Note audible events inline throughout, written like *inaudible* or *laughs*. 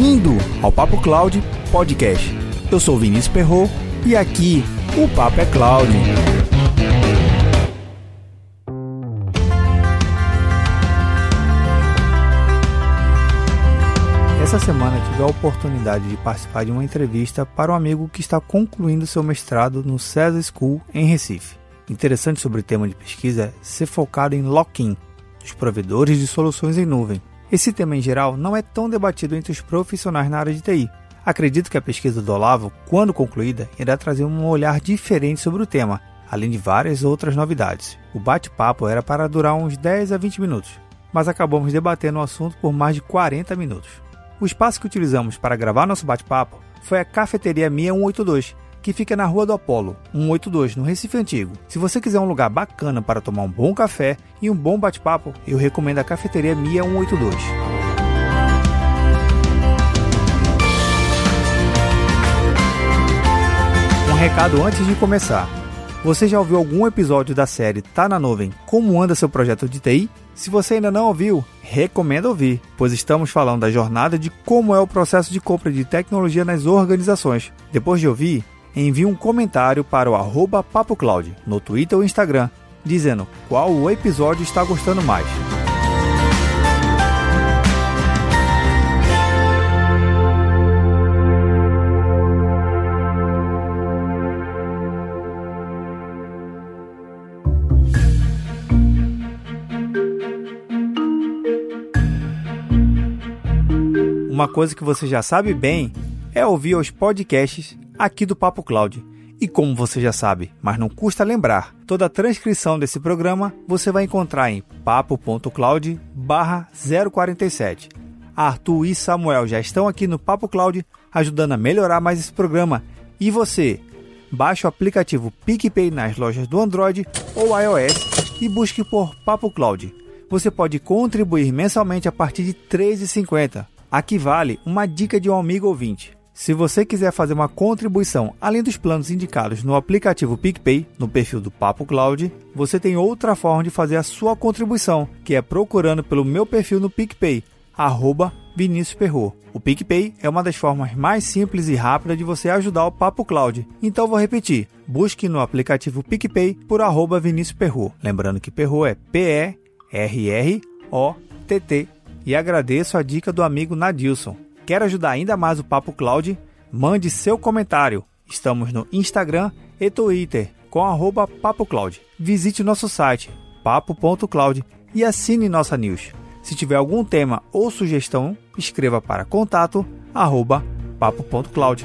Bem-vindo ao Papo Cloud Podcast. Eu sou Vinícius Perro e aqui o Papo é Cloud. Essa semana tive a oportunidade de participar de uma entrevista para um amigo que está concluindo seu mestrado no César School em Recife. Interessante sobre o tema de pesquisa é ser focado em lock-in, dos provedores de soluções em nuvem. Esse tema em geral não é tão debatido entre os profissionais na área de TI. Acredito que a pesquisa do Olavo, quando concluída, irá trazer um olhar diferente sobre o tema, além de várias outras novidades. O bate-papo era para durar uns 10 a 20 minutos, mas acabamos debatendo o assunto por mais de 40 minutos. O espaço que utilizamos para gravar nosso bate-papo foi a Cafeteria Mia 182, que fica na Rua do Apolo, 182, no Recife Antigo. Se você quiser um lugar bacana para tomar um bom café e um bom bate-papo, eu recomendo a Cafeteria Mia 182. Um recado antes de começar. Você já ouviu algum episódio da série Tá na Nuvem? Como anda seu projeto de TI? Se você ainda não ouviu, recomendo ouvir, pois estamos falando da jornada de como é o processo de compra de tecnologia nas organizações. Depois de ouvir, envie um comentário para o arroba PapoCloud no Twitter ou Instagram, dizendo qual o episódio está gostando mais. Uma coisa que você já sabe bem é ouvir os podcasts aqui do Papo Cloud. E como você já sabe, mas não custa lembrar, toda a transcrição desse programa você vai encontrar em papo.cloud 047. Arthur e Samuel já estão aqui no Papo Cloud ajudando a melhorar mais esse programa. E você? Baixe o aplicativo PicPay nas lojas do Android ou iOS e busque por Papo Cloud. Você pode contribuir mensalmente a partir de R$ 3,50 Aqui vale uma dica de um amigo ouvinte. Se você quiser fazer uma contribuição além dos planos indicados no aplicativo PicPay, no perfil do Papo Cloud, você tem outra forma de fazer a sua contribuição, que é procurando pelo meu perfil no PicPay, arroba Vinícius Perro. O PicPay é uma das formas mais simples e rápidas de você ajudar o Papo Cloud. Então vou repetir, busque no aplicativo PicPay por arroba Vinícius Perro. Lembrando que Perro é P-E-R-R-O-T-T e agradeço a dica do amigo Nadilson. Quer ajudar ainda mais o Papo Cloud? Mande seu comentário. Estamos no Instagram e Twitter com arroba. Visite nosso site papo.cloud e assine nossa news. Se tiver algum tema ou sugestão, escreva para contato arroba papo.cloud.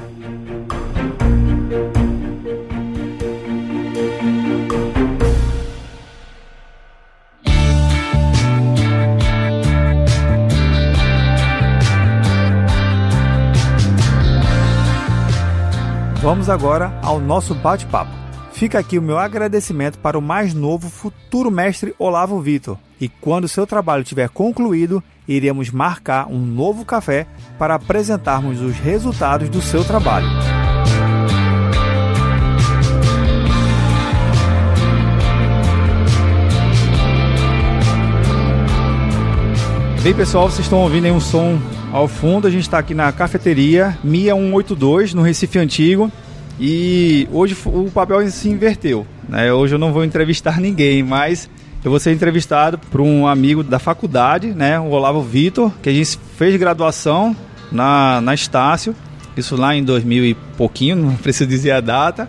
Vamos agora ao nosso bate-papo. Fica aqui o meu agradecimento para o mais novo futuro mestre Olavo Vitor. E quando seu trabalho tiver concluído, iremos marcar um novo café para apresentarmos os resultados do seu trabalho. Bem, pessoal, vocês estão ouvindo aí um som ao fundo. A gente está aqui na cafeteria Mia 182, no Recife Antigo. E hoje o papel se inverteu. Né? Hoje eu não vou entrevistar *laughs* ninguém, mas eu vou ser entrevistado por um amigo da faculdade, né? o Olavo Vitor, que a gente fez graduação na, na Estácio, isso lá em 2000 e pouquinho, *laughs* não preciso dizer a data.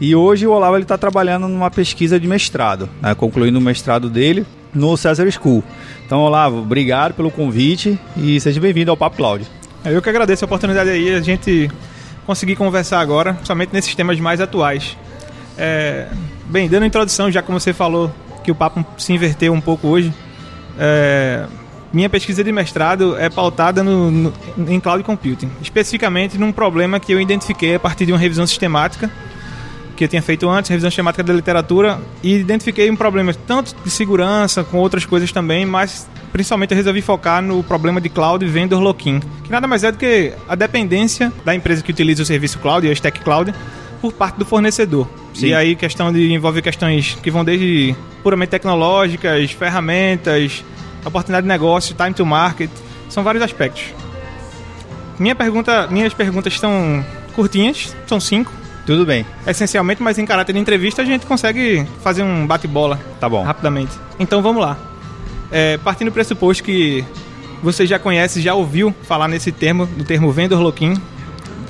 E hoje o Olavo está trabalhando numa pesquisa de mestrado, né? concluindo o mestrado dele no César School. Então, Olavo, obrigado pelo convite e seja bem-vindo ao Papo Cloud. Eu que agradeço a oportunidade aí, a gente conseguir conversar agora, somente nesses temas mais atuais. É, bem, dando introdução, já como você falou que o papo se inverteu um pouco hoje, é, minha pesquisa de mestrado é pautada no, no, em Cloud Computing, especificamente num problema que eu identifiquei a partir de uma revisão sistemática que eu tinha feito antes, revisão sistemática da literatura, e identifiquei um problema tanto de segurança, com outras coisas também, mas principalmente eu resolvi focar no problema de cloud vendor lock-in, que nada mais é do que a dependência da empresa que utiliza o serviço cloud, a Stack Cloud, por parte do fornecedor. Sim. E aí questão de envolve questões que vão desde puramente tecnológicas, ferramentas, oportunidade de negócio, time to market, são vários aspectos. minha pergunta, minhas perguntas estão curtinhas, são cinco. Tudo bem. Essencialmente, mas em caráter de entrevista a gente consegue fazer um bate-bola. Tá bom. Rapidamente. Então vamos lá. É, partindo do pressuposto que você já conhece, já ouviu falar nesse termo, do termo vendor lock-in,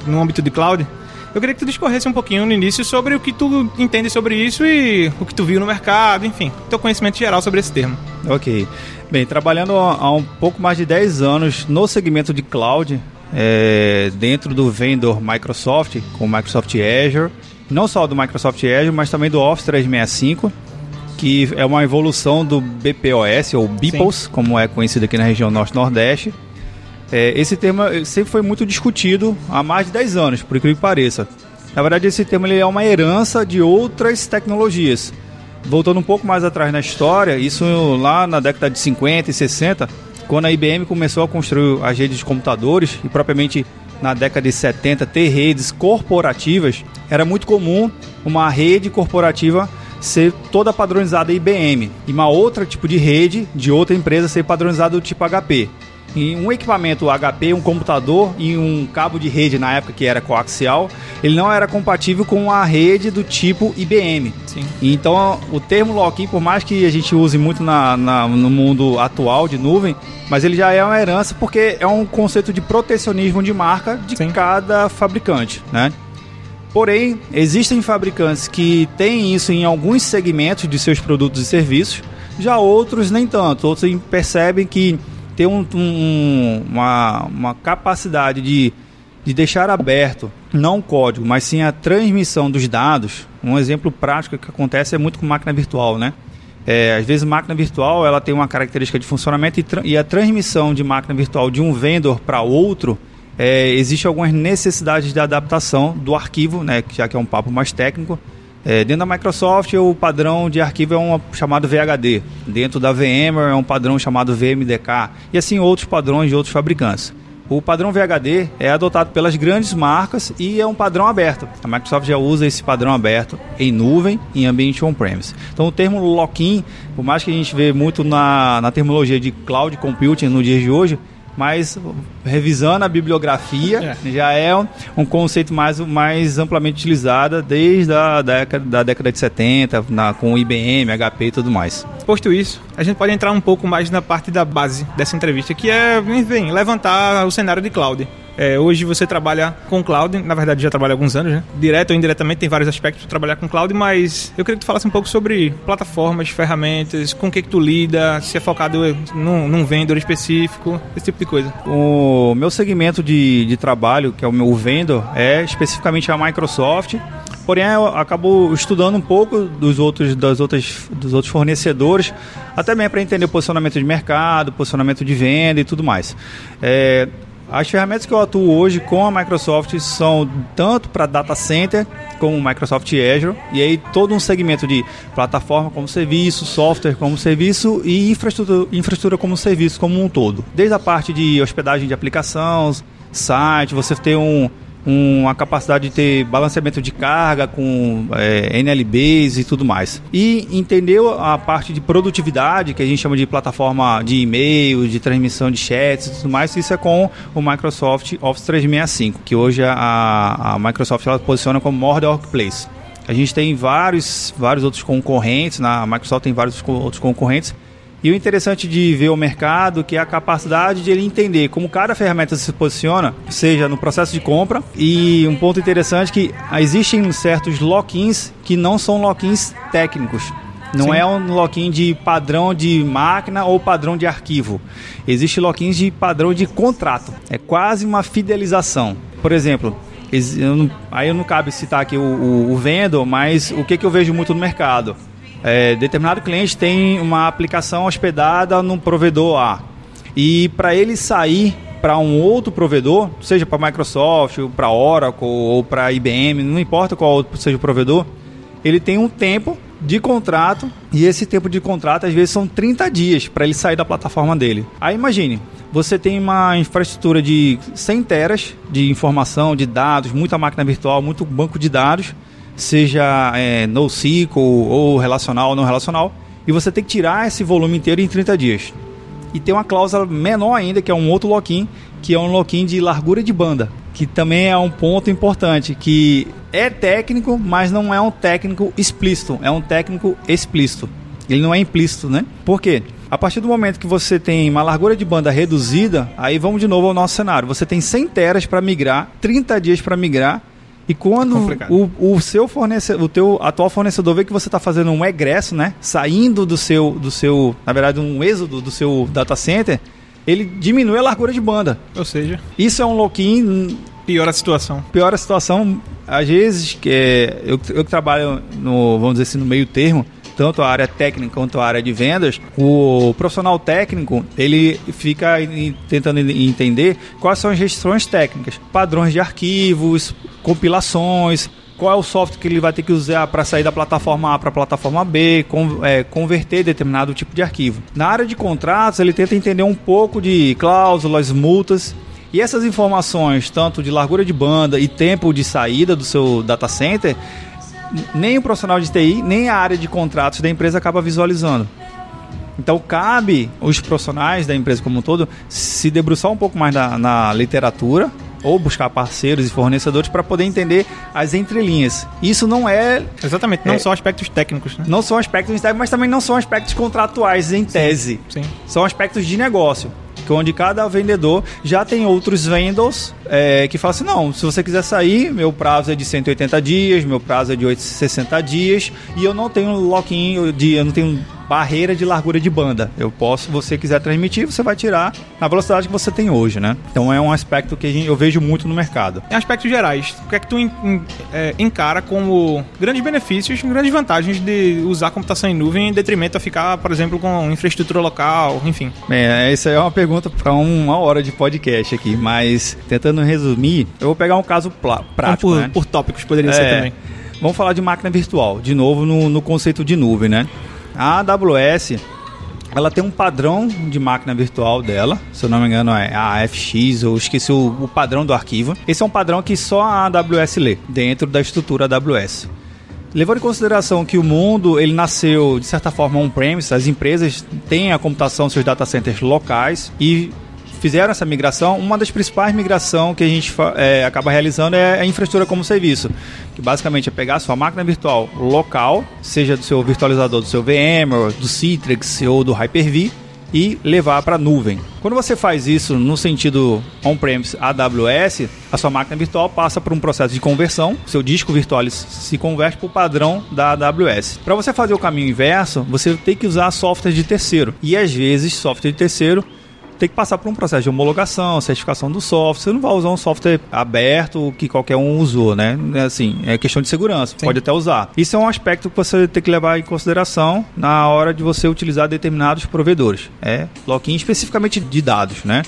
no âmbito de cloud, eu queria que tu discorresse um pouquinho no início sobre o que tu entende sobre isso e o que tu viu no mercado, enfim, teu conhecimento geral sobre esse termo. Ok. Bem, trabalhando há um pouco mais de 10 anos no segmento de cloud, é, dentro do vendor Microsoft, com o Microsoft Azure, não só do Microsoft Azure, mas também do Office 365, que é uma evolução do BPOS, ou BPOS, Sim. como é conhecido aqui na região Norte-Nordeste, é, esse tema sempre foi muito discutido há mais de 10 anos, por incrível que pareça. Na verdade, esse tema ele é uma herança de outras tecnologias. Voltando um pouco mais atrás na história, isso lá na década de 50 e 60, quando a IBM começou a construir as redes de computadores, e propriamente na década de 70 ter redes corporativas, era muito comum uma rede corporativa ser toda padronizada IBM e uma outra tipo de rede de outra empresa ser padronizada do tipo HP em um equipamento HP, um computador e um cabo de rede na época que era coaxial, ele não era compatível com a rede do tipo IBM. Sim. Então o termo lock-in, por mais que a gente use muito na, na, no mundo atual de nuvem, mas ele já é uma herança porque é um conceito de protecionismo de marca de Sim. cada fabricante, né? Porém, existem fabricantes que têm isso em alguns segmentos de seus produtos e serviços, já outros nem tanto. Outros percebem que ter um, um, uma, uma capacidade de, de deixar aberto, não o código, mas sim a transmissão dos dados. Um exemplo prático que acontece é muito com máquina virtual, né? É, às vezes máquina virtual ela tem uma característica de funcionamento e, e a transmissão de máquina virtual de um vendor para outro é, existe algumas necessidades de adaptação do arquivo, né, já que é um papo mais técnico, é, dentro da Microsoft, o padrão de arquivo é um chamado VHD. Dentro da VMware é um padrão chamado VMDK. E assim outros padrões de outros fabricantes. O padrão VHD é adotado pelas grandes marcas e é um padrão aberto. A Microsoft já usa esse padrão aberto em nuvem, em ambiente on-premise. Então o termo lock-in, por mais que a gente vê muito na, na terminologia de cloud computing no dia de hoje, mas revisando a bibliografia, é. já é um, um, conceito mais, mais amplamente utilizado desde a década, da década de 70, na, com IBM, HP e tudo mais. Posto isso, a gente pode entrar um pouco mais na parte da base dessa entrevista, que é, enfim, levantar o cenário de cloud. É, hoje você trabalha com cloud, na verdade já trabalha há alguns anos, né? Direto ou indiretamente tem vários aspectos para trabalhar com cloud, mas eu queria que tu falasse um pouco sobre plataformas, ferramentas, com o que, que tu lida, se é focado num, num vendor específico, esse tipo de coisa. O meu segmento de, de trabalho, que é o meu vendor, é especificamente a Microsoft. Porém, eu acabo estudando um pouco dos outros, das outras, dos outros fornecedores, até mesmo para entender o posicionamento de mercado, posicionamento de venda e tudo mais. É, as ferramentas que eu atuo hoje com a Microsoft são tanto para data center como Microsoft Azure e aí todo um segmento de plataforma como serviço, software como serviço e infraestrutura, infraestrutura como serviço como um todo. Desde a parte de hospedagem de aplicações, site, você ter um, uma capacidade de ter balanceamento de carga com é, NLBs e tudo mais. E entendeu a parte de produtividade, que a gente chama de plataforma de e-mail, de transmissão de chats e tudo mais, isso é com o Microsoft Office 365, que hoje a, a Microsoft ela posiciona como More Workplace. A gente tem vários, vários outros concorrentes, na a Microsoft tem vários outros concorrentes, e o interessante de ver o mercado que é a capacidade de ele entender como cada ferramenta se posiciona, seja no processo de compra. E um ponto interessante é que existem certos lock-ins que não são lock-ins técnicos. Não Sim. é um lock-in de padrão de máquina ou padrão de arquivo. Existe lock-ins de padrão de contrato. É quase uma fidelização. Por exemplo, eu não, aí eu não cabe citar aqui o, o, o vendor, mas o que, que eu vejo muito no mercado? É, determinado cliente tem uma aplicação hospedada num provedor A. E para ele sair para um outro provedor, seja para Microsoft, para Oracle ou para IBM, não importa qual seja o provedor, ele tem um tempo de contrato e esse tempo de contrato às vezes são 30 dias para ele sair da plataforma dele. Aí imagine, você tem uma infraestrutura de 100 teras de informação, de dados, muita máquina virtual, muito banco de dados seja é, NoSQL ou relacional ou não relacional, e você tem que tirar esse volume inteiro em 30 dias. E tem uma cláusula menor ainda, que é um outro lock-in, que é um lock-in de largura de banda, que também é um ponto importante, que é técnico, mas não é um técnico explícito, é um técnico explícito. Ele não é implícito, né? Por quê? A partir do momento que você tem uma largura de banda reduzida, aí vamos de novo ao nosso cenário. Você tem 100 teras para migrar, 30 dias para migrar, e quando o, o, seu fornecedor, o teu atual fornecedor vê que você está fazendo um egresso, né? Saindo do seu, do seu, na verdade, um êxodo do seu data center, ele diminui a largura de banda. Ou seja, isso é um lock-in. Piora a situação. Piora a situação. Às vezes, que é, eu, eu que trabalho no, vamos dizer assim, no meio termo, tanto a área técnica quanto a área de vendas, o profissional técnico ele fica tentando entender quais são as restrições técnicas, padrões de arquivos, compilações, qual é o software que ele vai ter que usar para sair da plataforma A para a plataforma B, com, é, converter determinado tipo de arquivo. Na área de contratos, ele tenta entender um pouco de cláusulas, multas. E essas informações, tanto de largura de banda e tempo de saída do seu data center, nem o profissional de TI, nem a área de contratos da empresa acaba visualizando. Então cabe os profissionais da empresa como um todo se debruçar um pouco mais na, na literatura ou buscar parceiros e fornecedores para poder entender as entrelinhas. Isso não é. Exatamente, não é, são aspectos técnicos. Né? Não são aspectos técnicos, mas também não são aspectos contratuais em tese. Sim, sim. São aspectos de negócio onde cada vendedor já tem outros vendors é, que falam assim, não, se você quiser sair, meu prazo é de 180 dias, meu prazo é de 60 dias e eu não tenho lock-in, eu não tenho barreira de largura de banda. Eu posso, se você quiser transmitir, você vai tirar na velocidade que você tem hoje, né? Então é um aspecto que eu vejo muito no mercado. Em aspectos gerais, o que é que tu é, encara como grandes benefícios, grandes vantagens de usar computação em nuvem em detrimento a ficar, por exemplo, com infraestrutura local, enfim? É, essa é uma pergunta para uma hora de podcast aqui, mas tentando resumir, eu vou pegar um caso prático. por, né? por tópicos poderia é, ser também. Vamos falar de máquina virtual, de novo no, no conceito de nuvem, né? A AWS ela tem um padrão de máquina virtual dela, se eu não me engano é a AFX, eu esqueci o, o, padrão do arquivo. Esse é um padrão que só a AWS lê, dentro da estrutura AWS. Levando em consideração que o mundo ele nasceu de certa forma on-premise, as empresas têm a computação seus data centers locais e fizeram essa migração, uma das principais migrações que a gente é, acaba realizando é a infraestrutura como serviço, que basicamente é pegar a sua máquina virtual local, seja do seu virtualizador do seu VMware, do Citrix ou do Hyper-V, e levar para a nuvem. Quando você faz isso no sentido on-premise AWS, a sua máquina virtual passa por um processo de conversão, seu disco virtual se converte para o padrão da AWS. Para você fazer o caminho inverso, você tem que usar software de terceiro. E às vezes, software de terceiro tem que passar por um processo de homologação, certificação do software. Você não vai usar um software aberto que qualquer um usou, né? É assim, é questão de segurança, Sim. pode até usar. Isso é um aspecto que você tem que levar em consideração na hora de você utilizar determinados provedores. É lock-in especificamente de dados, né?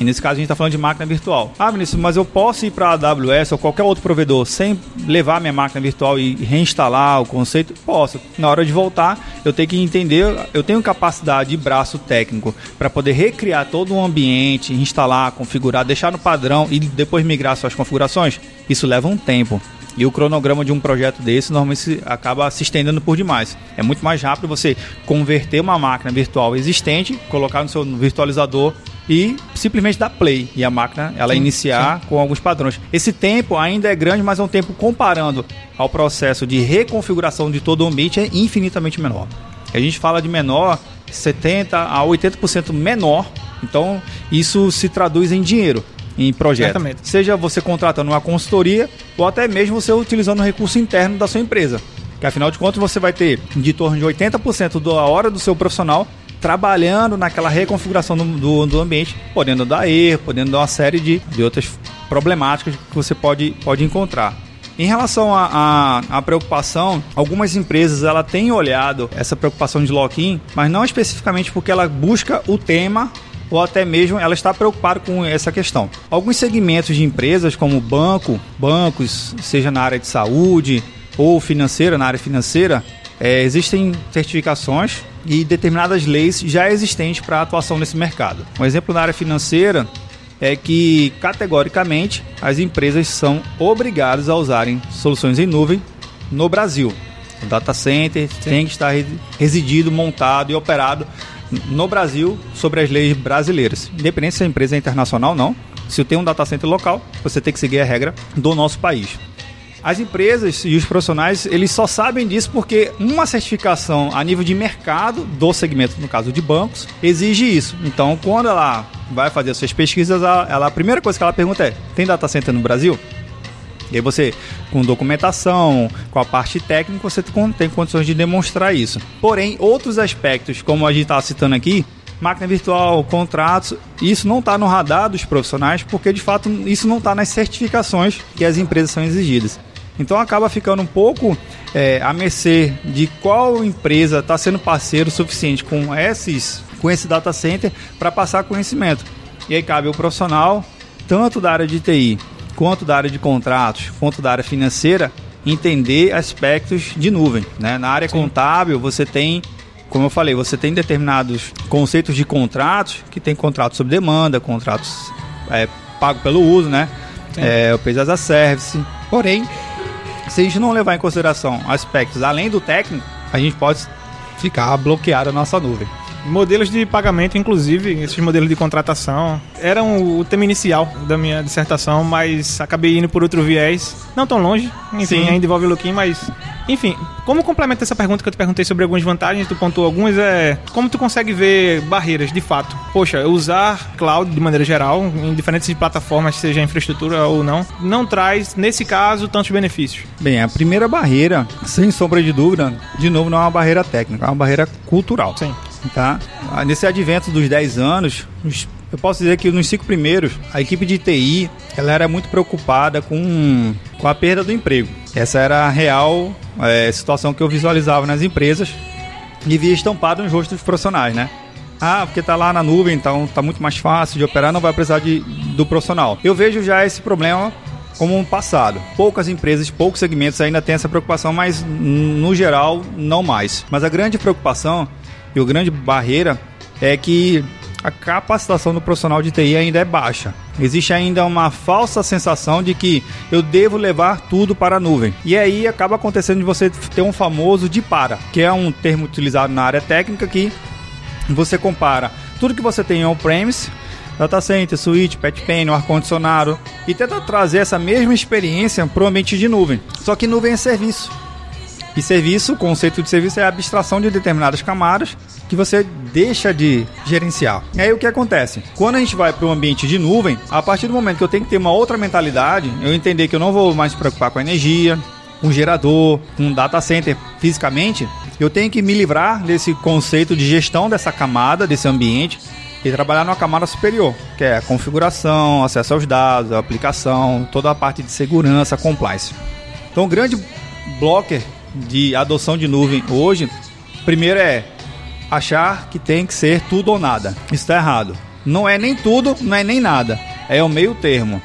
E nesse caso a gente está falando de máquina virtual. Ah, Vinícius, mas eu posso ir para a AWS ou qualquer outro provedor sem levar minha máquina virtual e reinstalar o conceito? Posso. Na hora de voltar, eu tenho que entender, eu tenho capacidade de braço técnico para poder recriar todo um ambiente, instalar, configurar, deixar no padrão e depois migrar suas configurações? Isso leva um tempo. E o cronograma de um projeto desse normalmente acaba se estendendo por demais. É muito mais rápido você converter uma máquina virtual existente, colocar no seu virtualizador e simplesmente dar play e a máquina ela sim, iniciar sim. com alguns padrões. Esse tempo ainda é grande, mas é um tempo comparando ao processo de reconfiguração de todo o ambiente é infinitamente menor. A gente fala de menor, 70 a 80% menor. Então, isso se traduz em dinheiro em projeto. Exatamente. Seja você contratando uma consultoria ou até mesmo você utilizando o recurso interno da sua empresa. Que afinal de contas você vai ter de torno de 80% da hora do seu profissional trabalhando naquela reconfiguração do, do, do, ambiente, podendo dar erro, podendo dar uma série de, de outras problemáticas que você pode, pode encontrar. Em relação à preocupação, algumas empresas ela têm olhado essa preocupação de lock-in, mas não especificamente porque ela busca o tema ou até mesmo ela está preocupada com essa questão. Alguns segmentos de empresas, como banco, bancos, seja na área de saúde ou financeira, na área financeira, é, existem certificações e determinadas leis já existentes para a atuação nesse mercado. Um exemplo na área financeira é que, categoricamente, as empresas são obrigadas a usarem soluções em nuvem no Brasil. O data center Sim. tem que estar residido, montado e operado no Brasil sobre as leis brasileiras. Independente se a empresa é internacional ou não, se eu tenho um data center local, você tem que seguir a regra do nosso país. As empresas e os profissionais, eles só sabem disso porque uma certificação a nível de mercado do segmento, no caso de bancos, exige isso. Então, quando ela vai fazer as suas pesquisas, ela, ela a primeira coisa que ela pergunta é: tem data center no Brasil? E aí você, com documentação, com a parte técnica, você tem condições de demonstrar isso. Porém, outros aspectos, como a gente está citando aqui, máquina virtual, contratos, isso não está no radar dos profissionais, porque de fato isso não está nas certificações que as empresas são exigidas. Então acaba ficando um pouco é, a mercê de qual empresa está sendo parceiro suficiente com esses, com esse data center para passar conhecimento. E aí cabe o profissional, tanto da área de TI quanto da área de contratos, quanto da área financeira, entender aspectos de nuvem. Né? Na área Sim. contábil, você tem, como eu falei, você tem determinados conceitos de contratos, que tem contratos sob demanda, contratos é, pago pelo uso, né? É, o Pays as a Service. Porém, se a gente não levar em consideração aspectos além do técnico, a gente pode ficar bloqueado a nossa nuvem. Modelos de pagamento, inclusive, esses modelos de contratação, eram o tema inicial da minha dissertação, mas acabei indo por outro viés. Não tão longe, enfim, Sim. ainda envolve o Luquim, mas enfim, como complementa essa pergunta que eu te perguntei sobre algumas vantagens, tu pontuou algumas, é como tu consegue ver barreiras de fato? Poxa, usar cloud de maneira geral, em diferentes plataformas, seja infraestrutura ou não, não traz, nesse caso, tantos benefícios. Bem, a primeira barreira, sem sombra de dúvida, de novo, não é uma barreira técnica, é uma barreira cultural. Sim. Tá? Nesse advento dos 10 anos, eu posso dizer que nos cinco primeiros, a equipe de TI ela era muito preocupada com, com a perda do emprego. Essa era a real é, situação que eu visualizava nas empresas e via estampado nos rostos dos profissionais, né? Ah, porque está lá na nuvem, então está muito mais fácil de operar, não vai precisar de, do profissional. Eu vejo já esse problema como um passado. Poucas empresas, poucos segmentos ainda têm essa preocupação, mas no geral não mais. Mas a grande preocupação e a grande barreira é que a capacitação do profissional de TI ainda é baixa. Existe ainda uma falsa sensação de que eu devo levar tudo para a nuvem. E aí acaba acontecendo de você ter um famoso de para, que é um termo utilizado na área técnica que você compara tudo que você tem on-premise, data center, switch, pet pane, ar-condicionado e tenta trazer essa mesma experiência para o ambiente de nuvem. Só que nuvem é serviço. E serviço, o conceito de serviço é a abstração de determinadas camadas que você deixa de gerenciar. E aí o que acontece? Quando a gente vai para um ambiente de nuvem, a partir do momento que eu tenho que ter uma outra mentalidade, eu entender que eu não vou mais me preocupar com a energia, com um gerador, com um data center fisicamente, eu tenho que me livrar desse conceito de gestão dessa camada, desse ambiente, e trabalhar numa camada superior, que é a configuração, acesso aos dados, a aplicação, toda a parte de segurança, compliance. Então, o grande blocker de adoção de nuvem hoje, primeiro é achar que tem que ser tudo ou nada. Isso está errado. Não é nem tudo, não é nem nada. É o meio termo.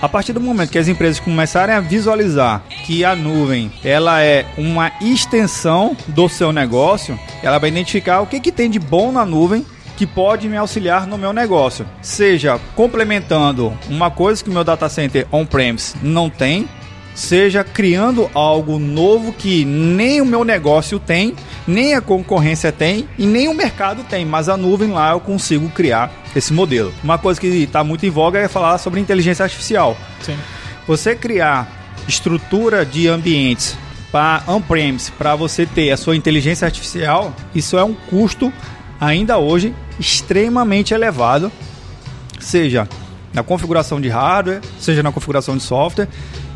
A partir do momento que as empresas começarem a visualizar que a nuvem ela é uma extensão do seu negócio, ela vai identificar o que, que tem de bom na nuvem que pode me auxiliar no meu negócio. Seja complementando uma coisa que o meu data center on-premise não tem, seja criando algo novo que nem o meu negócio tem, nem a concorrência tem e nem o mercado tem, mas a nuvem lá eu consigo criar esse modelo. Uma coisa que está muito em voga é falar sobre inteligência artificial. Sim. Você criar estrutura de ambientes para on-premise para você ter a sua inteligência artificial, isso é um custo ainda hoje extremamente elevado, seja na configuração de hardware, seja na configuração de software,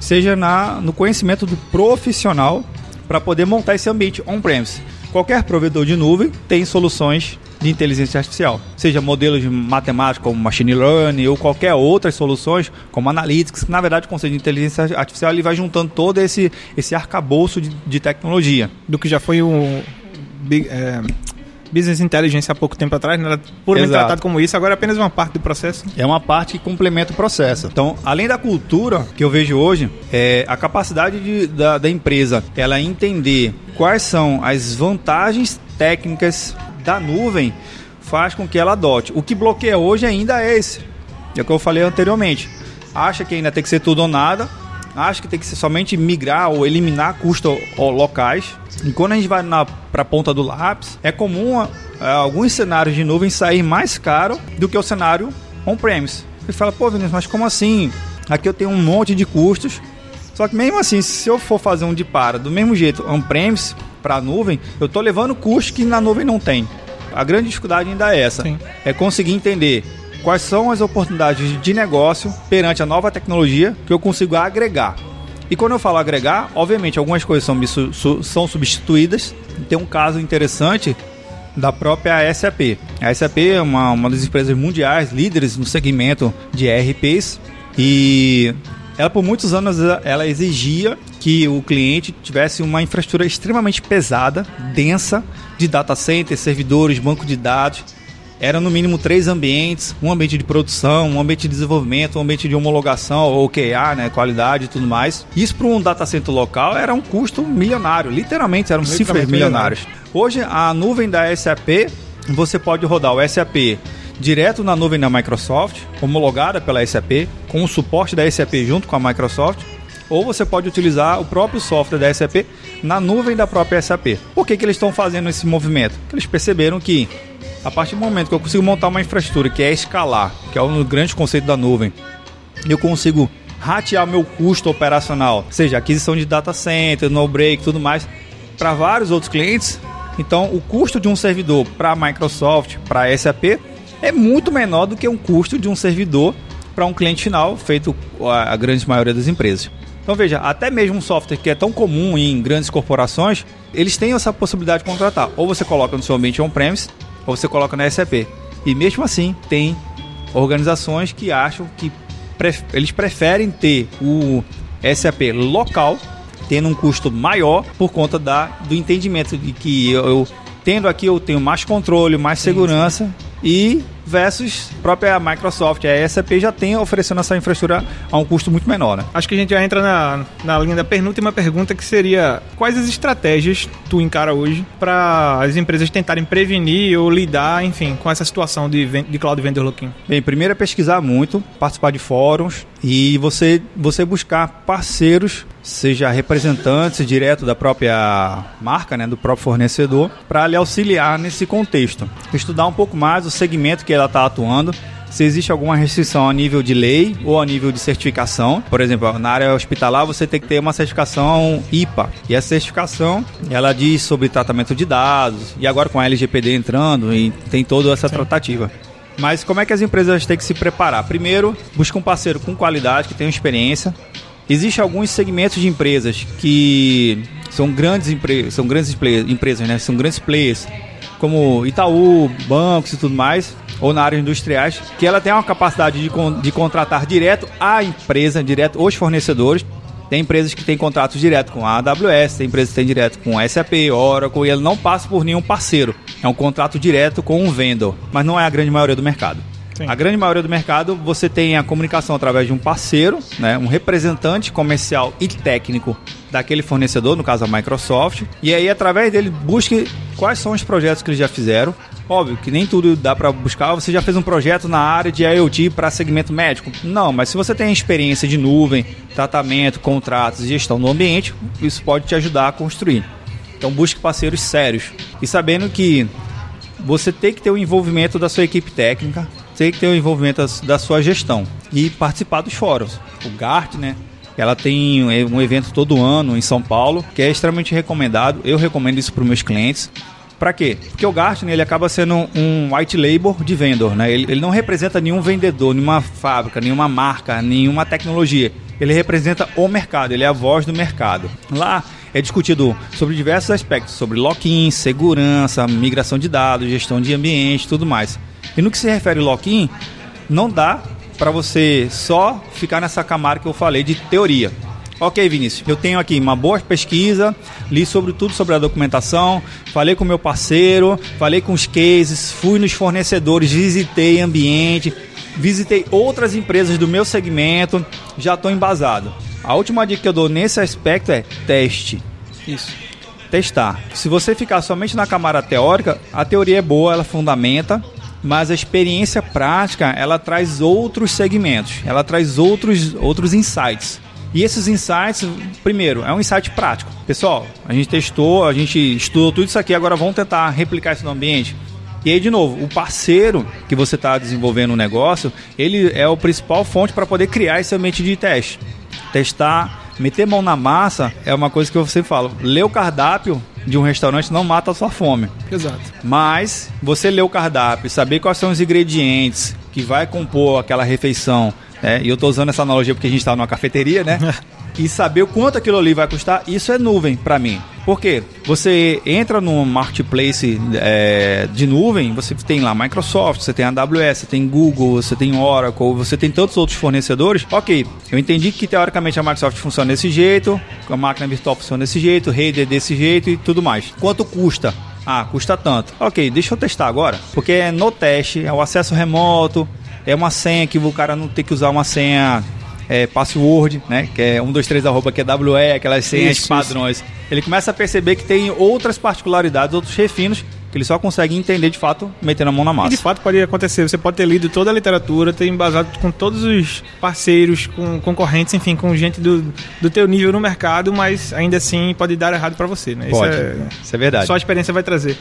seja na, no conhecimento do profissional para poder montar esse ambiente on-premise. Qualquer provedor de nuvem tem soluções de inteligência artificial, seja modelos de matemática como machine learning ou qualquer outras soluções como analytics, que na verdade o conceito de inteligência artificial ele vai juntando todo esse esse arcabouço de, de tecnologia. Do que já foi um é, Business Intelligence há pouco tempo atrás, né? era puramente Exato. tratado como isso, agora é apenas uma parte do processo. É uma parte que complementa o processo. Então, além da cultura que eu vejo hoje, é a capacidade de, da, da empresa ela entender quais são as vantagens técnicas da nuvem faz com que ela adote. O que bloqueia hoje ainda é esse. É o que eu falei anteriormente. Acha que ainda tem que ser tudo ou nada, acha que tem que ser somente migrar ou eliminar custos locais. E quando a gente vai para a ponta do lápis, é comum é, alguns cenários de nuvem sair mais caro do que o cenário on-premise. Ele fala, pô, Vinícius, mas como assim? Aqui eu tenho um monte de custos. Só que mesmo assim, se eu for fazer um de para do mesmo jeito on-premise para a nuvem, eu estou levando custos que na nuvem não tem. A grande dificuldade ainda é essa. Sim. É conseguir entender quais são as oportunidades de negócio perante a nova tecnologia que eu consigo agregar. E quando eu falo agregar, obviamente algumas coisas são, são substituídas. Tem um caso interessante da própria SAP. A SAP é uma, uma das empresas mundiais líderes no segmento de ERPs e ela por muitos anos ela exigia que o cliente tivesse uma infraestrutura extremamente pesada, densa, de data centers, servidores, banco de dados eram no mínimo três ambientes, um ambiente de produção, um ambiente de desenvolvimento, um ambiente de homologação, ou OKR, né, qualidade e tudo mais. Isso para um data center local era um custo milionário, literalmente eram cifras milionárias. Hoje a nuvem da SAP, você pode rodar o SAP direto na nuvem da Microsoft, homologada pela SAP, com o suporte da SAP junto com a Microsoft, ou você pode utilizar o próprio software da SAP na nuvem da própria SAP. Por que, que eles estão fazendo esse movimento? Porque eles perceberam que a partir do momento que eu consigo montar uma infraestrutura que é escalar, que é o grande conceito da nuvem, eu consigo ratear meu custo operacional, seja aquisição de data center, no break, tudo mais, para vários outros clientes. Então, o custo de um servidor para a Microsoft, para a SAP, é muito menor do que um custo de um servidor para um cliente final, feito a grande maioria das empresas. Então veja, até mesmo um software que é tão comum em grandes corporações, eles têm essa possibilidade de contratar. Ou você coloca no seu ambiente on-premise, ou você coloca na SAP. E mesmo assim, tem organizações que acham que pref eles preferem ter o SAP local, tendo um custo maior por conta da, do entendimento de que eu, eu tendo aqui eu tenho mais controle, mais sim, segurança sim. E versus própria Microsoft. A SAP já tem oferecendo essa infraestrutura a um custo muito menor, né? Acho que a gente já entra na, na linha da penúltima pergunta, que seria quais as estratégias tu encara hoje para as empresas tentarem prevenir ou lidar, enfim, com essa situação de, de cloud vendor looking? Bem, primeiro é pesquisar muito, participar de fóruns e você, você buscar parceiros seja representantes direto da própria marca, né, do próprio fornecedor, para lhe auxiliar nesse contexto. Estudar um pouco mais o segmento que ela está atuando, se existe alguma restrição a nível de lei ou a nível de certificação. Por exemplo, na área hospitalar você tem que ter uma certificação IPA. E essa certificação, ela diz sobre tratamento de dados. E agora com a LGPD entrando, e tem toda essa Sim. tratativa. Mas como é que as empresas têm que se preparar? Primeiro, busca um parceiro com qualidade, que tenha experiência. Existem alguns segmentos de empresas que são grandes, empre são grandes empresas, né? São grandes players, como Itaú, bancos e tudo mais, ou na área industriais, que ela tem uma capacidade de, con de contratar direto a empresa, direto os fornecedores. Tem empresas que têm contratos direto com a AWS, tem empresas que têm direto com a SAP, Oracle, e ele não passa por nenhum parceiro. É um contrato direto com um vendor, mas não é a grande maioria do mercado. Sim. A grande maioria do mercado você tem a comunicação através de um parceiro, né, um representante comercial e técnico daquele fornecedor, no caso a Microsoft, e aí através dele busque quais são os projetos que eles já fizeram, Óbvio que nem tudo dá para buscar. Você já fez um projeto na área de IoT para segmento médico? Não, mas se você tem experiência de nuvem, tratamento, contratos e gestão do ambiente, isso pode te ajudar a construir. Então busque parceiros sérios. E sabendo que você tem que ter o envolvimento da sua equipe técnica, tem que ter o envolvimento da sua gestão e participar dos fóruns. O GART, né? Ela tem um evento todo ano em São Paulo, que é extremamente recomendado. Eu recomendo isso para os meus clientes. Para quê? Porque o Gartner ele acaba sendo um white label de vendor, né? Ele, ele não representa nenhum vendedor, nenhuma fábrica, nenhuma marca, nenhuma tecnologia. Ele representa o mercado, ele é a voz do mercado. Lá é discutido sobre diversos aspectos, sobre lock-in, segurança, migração de dados, gestão de ambiente, tudo mais. E no que se refere ao lock-in, não dá para você só ficar nessa camada que eu falei de teoria. Ok, Vinícius, eu tenho aqui uma boa pesquisa, li sobre tudo sobre a documentação, falei com meu parceiro, falei com os cases, fui nos fornecedores, visitei ambiente, visitei outras empresas do meu segmento, já estou embasado. A última dica que eu dou nesse aspecto é teste. Isso. Testar. Se você ficar somente na camada teórica, a teoria é boa, ela fundamenta, mas a experiência prática ela traz outros segmentos, ela traz outros, outros insights. E esses insights, primeiro, é um insight prático. Pessoal, a gente testou, a gente estudou tudo isso aqui, agora vamos tentar replicar isso no ambiente. E aí, de novo, o parceiro que você está desenvolvendo o um negócio, ele é o principal fonte para poder criar esse ambiente de teste. Testar, meter mão na massa é uma coisa que eu sempre falo. Ler o cardápio de um restaurante não mata a sua fome. Exato. Mas você ler o cardápio, saber quais são os ingredientes que vai compor aquela refeição, né? E eu estou usando essa analogia porque a gente está numa cafeteria, né? *laughs* e saber o quanto aquilo ali vai custar, isso é nuvem para mim. Por quê? Você entra no marketplace é, de nuvem, você tem lá Microsoft, você tem AWS, você tem Google, você tem Oracle, você tem tantos outros fornecedores. Ok, eu entendi que teoricamente a Microsoft funciona desse jeito, a máquina virtual funciona desse jeito, rede é desse jeito e tudo mais. Quanto custa? Ah, custa tanto. Ok, deixa eu testar agora, porque no teste é o acesso remoto, é uma senha que o cara não tem que usar uma senha é, password, né? Que é 123 arroba, que é WE, aquelas senhas isso, padrões. Isso. Ele começa a perceber que tem outras particularidades, outros refinos que ele só consegue entender de fato metendo a mão na massa. E de fato pode acontecer. Você pode ter lido toda a literatura, ter embasado com todos os parceiros, com concorrentes, enfim, com gente do, do teu nível no mercado, mas ainda assim pode dar errado para você, né? Pode. Isso é, Isso é verdade. Só a experiência vai trazer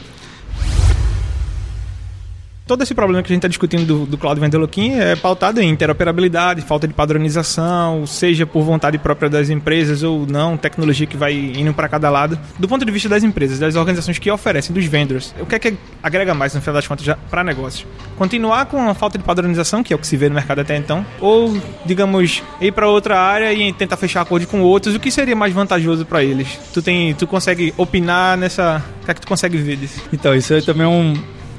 todo esse problema que a gente está discutindo do, do Cloud Vendoloquim é pautado em interoperabilidade, falta de padronização, seja por vontade própria das empresas ou não, tecnologia que vai indo para cada lado. Do ponto de vista das empresas, das organizações que oferecem, dos vendors, o que é que agrega mais, no final das contas, para negócios? Continuar com a falta de padronização, que é o que se vê no mercado até então, ou, digamos, ir para outra área e tentar fechar acordo com outros, o que seria mais vantajoso para eles? Tu, tem, tu consegue opinar nessa... O que é que tu consegue ver disso? Então, isso aí também é um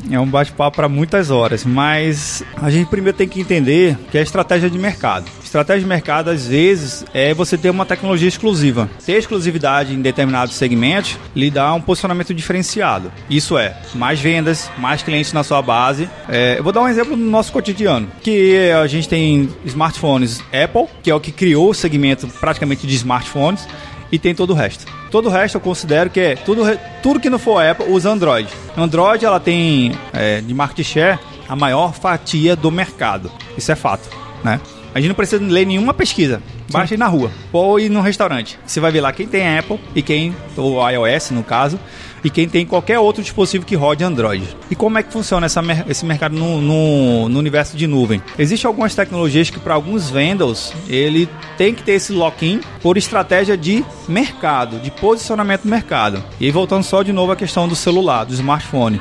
é um bate-papo para muitas horas, mas a gente primeiro tem que entender que é estratégia de mercado. Estratégia de mercado, às vezes, é você ter uma tecnologia exclusiva. Ter exclusividade em determinados segmentos lhe dá um posicionamento diferenciado. Isso é, mais vendas, mais clientes na sua base. É, eu vou dar um exemplo no nosso cotidiano, que a gente tem smartphones Apple, que é o que criou o segmento praticamente de smartphones, e tem todo o resto. Todo o resto eu considero que é tudo, tudo que não for Apple usa Android. Android ela tem é, de market share a maior fatia do mercado. Isso é fato, né? A gente não precisa ler nenhuma pesquisa. Baixa ir na rua ou ir num restaurante. Você vai ver lá quem tem Apple e quem, ou iOS no caso, e quem tem qualquer outro dispositivo que rode Android. E como é que funciona essa, esse mercado no, no, no, universo de nuvem? Existem algumas tecnologias que para alguns vendors ele tem que ter esse lock-in por estratégia de mercado, de posicionamento no mercado. E voltando só de novo à questão do celular, do smartphone.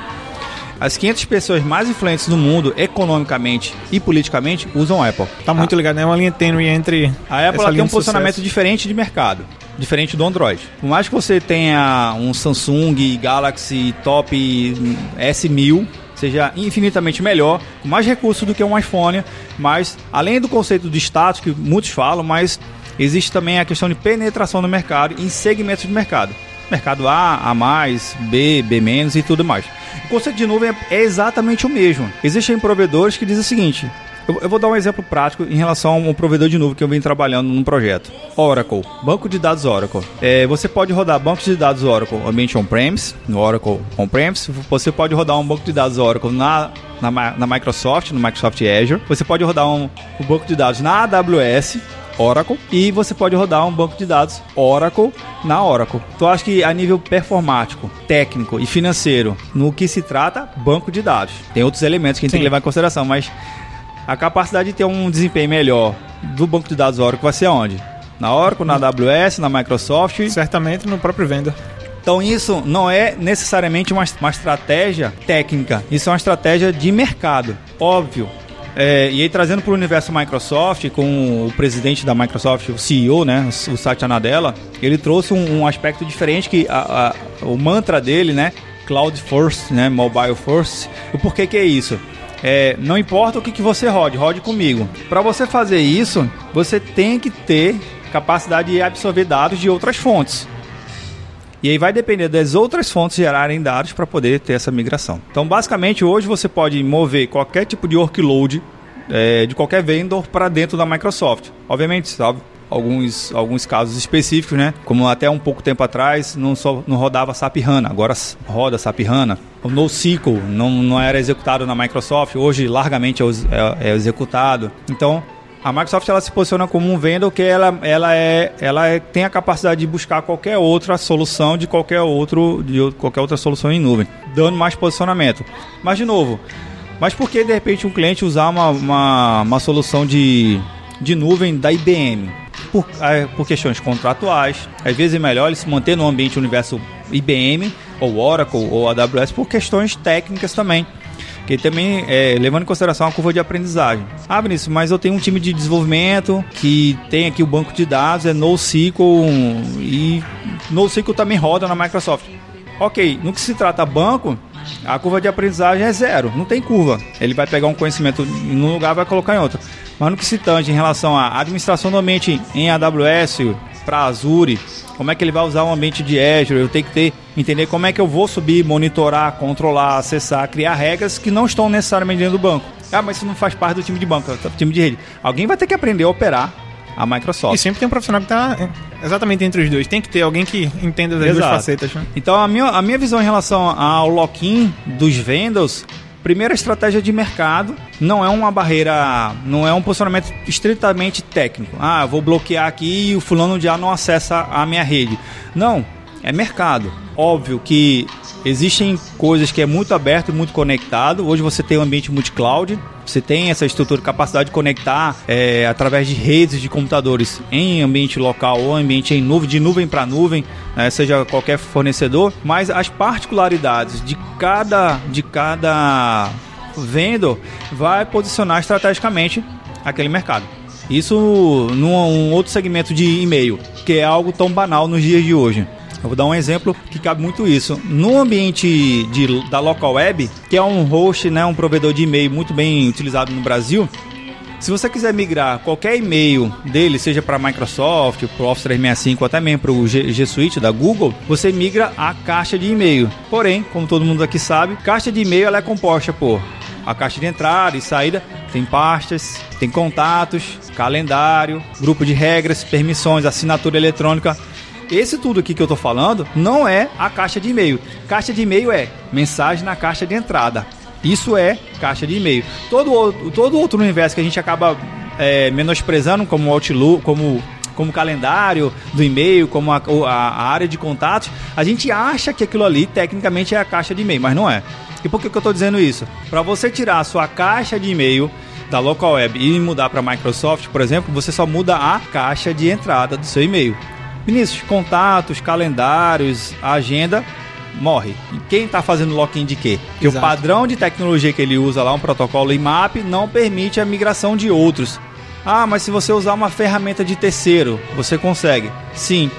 As 500 pessoas mais influentes do mundo, economicamente e politicamente, usam Apple. Tá muito ligado, né? É uma linha tênue entre. A Apple tem um posicionamento diferente de mercado diferente do Android. Por mais que você tenha um Samsung Galaxy Top S1000, seja infinitamente melhor, com mais recursos do que um iPhone, mas além do conceito de status que muitos falam, mas existe também a questão de penetração no mercado em segmentos de mercado. Mercado A, A+, B, B- e tudo mais. O conceito de nuvem é exatamente o mesmo. Existem provedores que dizem o seguinte: eu, eu, vou dar um exemplo prático em relação a um provedor de nuvem que eu venho trabalhando num projeto. Oracle, banco de dados Oracle. É, você pode rodar bancos de dados Oracle ambiente on-premise, no Oracle on-premise. Você pode rodar um banco de dados Oracle na, na, na Microsoft, no Microsoft Azure. Você pode rodar um, um banco de dados na AWS, Oracle e você pode rodar um banco de dados Oracle na Oracle. Então acho que a nível performático, técnico e financeiro, no que se trata, banco de dados. Tem outros elementos que a gente Sim. tem que levar em consideração, mas a capacidade de ter um desempenho melhor do banco de dados Oracle vai ser onde? Na Oracle, na AWS, na Microsoft? Certamente no próprio venda. Então isso não é necessariamente uma, uma estratégia técnica, isso é uma estratégia de mercado, óbvio. É, e aí trazendo para o universo Microsoft, com o presidente da Microsoft, o CEO, né, o Satya Nadella, ele trouxe um, um aspecto diferente que a, a, o mantra dele, né, Cloud First, né, Mobile First. O porquê que é isso? É, não importa o que, que você rode, rode comigo. Para você fazer isso, você tem que ter capacidade de absorver dados de outras fontes. E aí vai depender das outras fontes gerarem dados para poder ter essa migração. Então, basicamente, hoje você pode mover qualquer tipo de workload é, de qualquer vendor para dentro da Microsoft. Obviamente, sabe? Alguns, alguns casos específicos, né? Como até um pouco tempo atrás não, só, não rodava SAP HANA, agora roda SAP HANA. O NoSQL não, não era executado na Microsoft, hoje largamente é, é, é executado. Então, A Microsoft ela se posiciona como um vendor que ela, ela, é, ela é, tem a capacidade de buscar qualquer outra solução de qualquer outro de qualquer outra solução em nuvem, dando mais posicionamento. Mas de novo, mas por que de repente um cliente usar uma, uma, uma solução de, de nuvem da IBM? Por, é, por questões contratuais, às vezes é melhor ele se manter no ambiente universo IBM ou Oracle ou AWS por questões técnicas também que também é, levando em consideração a curva de aprendizagem. Ah, Vinícius, mas eu tenho um time de desenvolvimento que tem aqui o banco de dados, é NoSQL e NoSQL também roda na Microsoft. Ok, no que se trata banco, a curva de aprendizagem é zero, não tem curva. Ele vai pegar um conhecimento em um lugar e vai colocar em outro. Mas no que se tange em relação à administração do ambiente em AWS para Azure, como é que ele vai usar o ambiente de Azure, eu tenho que ter, entender como é que eu vou subir, monitorar, controlar, acessar, criar regras que não estão necessariamente dentro do banco. Ah, mas isso não faz parte do time de banco, é do time de rede. Alguém vai ter que aprender a operar a Microsoft. E sempre tem um profissional que está é, exatamente entre os dois. Tem que ter alguém que entenda das Exato. duas facetas. Né? Então a minha, a minha visão em relação ao lock-in dos vendors Primeira estratégia de mercado não é uma barreira, não é um posicionamento estritamente técnico. Ah, vou bloquear aqui e o fulano já não acessa a minha rede. Não, é mercado. Óbvio que existem coisas que é muito aberto e muito conectado. Hoje você tem um ambiente multi-cloud, você tem essa estrutura, capacidade de conectar é, através de redes de computadores em ambiente local ou ambiente em nuvem, de nuvem para nuvem, né, seja qualquer fornecedor, mas as particularidades de cada, de cada vendor vai posicionar estrategicamente aquele mercado. Isso num outro segmento de e-mail, que é algo tão banal nos dias de hoje. Eu vou dar um exemplo que cabe muito isso. No ambiente de, da local web, que é um host, né, um provedor de e-mail muito bem utilizado no Brasil, se você quiser migrar qualquer e-mail dele, seja para Microsoft, para o Office 365 ou até mesmo para o G, G Suite da Google, você migra a caixa de e-mail. Porém, como todo mundo aqui sabe, caixa de e-mail ela é composta por a caixa de entrada e saída, tem pastas, tem contatos, calendário, grupo de regras, permissões, assinatura eletrônica, esse tudo aqui que eu tô falando não é a caixa de e-mail. Caixa de e-mail é mensagem na caixa de entrada. Isso é caixa de e-mail. Todo, todo outro universo que a gente acaba é, menosprezando, como Outlook, como como calendário do e-mail, como a, a, área de contatos, a gente acha que aquilo ali tecnicamente é a caixa de e-mail, mas não é. E por que, que eu estou dizendo isso? Para você tirar a sua caixa de e-mail da local web e mudar para Microsoft, por exemplo, você só muda a caixa de entrada do seu e-mail. Vinícius, contatos, calendários, agenda morre. E quem está fazendo login de quê? Porque Exato. o padrão de tecnologia que ele usa lá, um protocolo IMAP, não permite a migração de outros. Ah, mas se você usar uma ferramenta de terceiro, você consegue. Sim.